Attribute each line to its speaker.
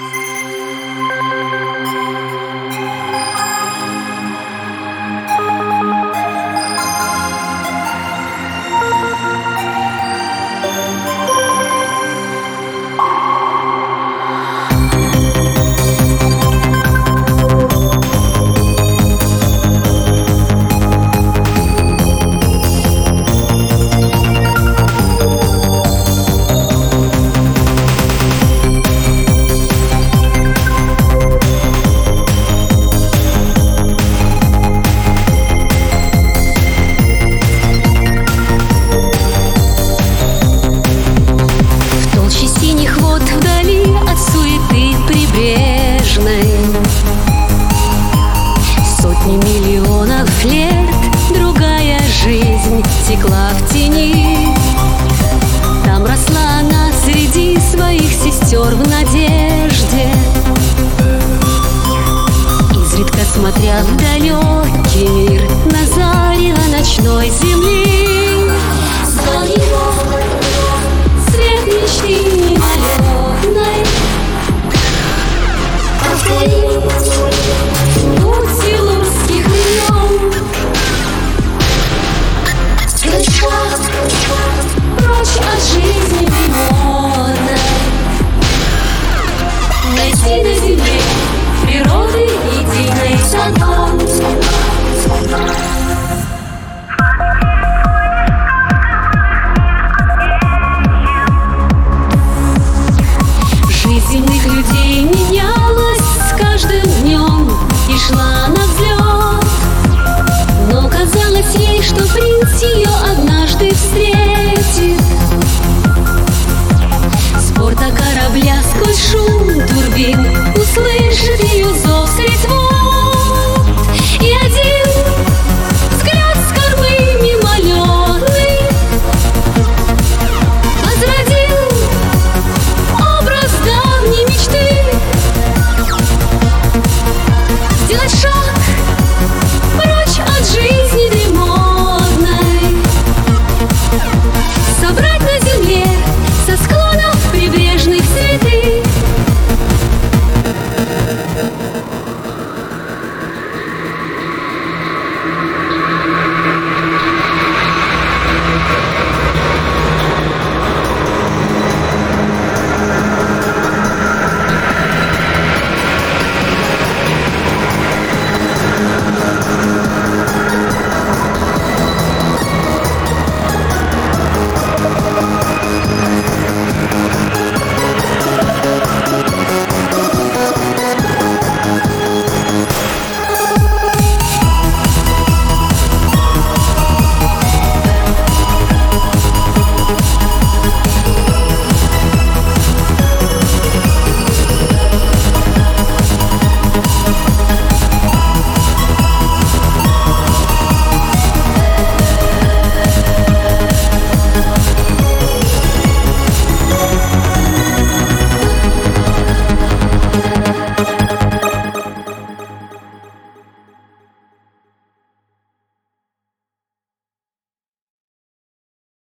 Speaker 1: В смотря в далекий мир. На зарево ночной земли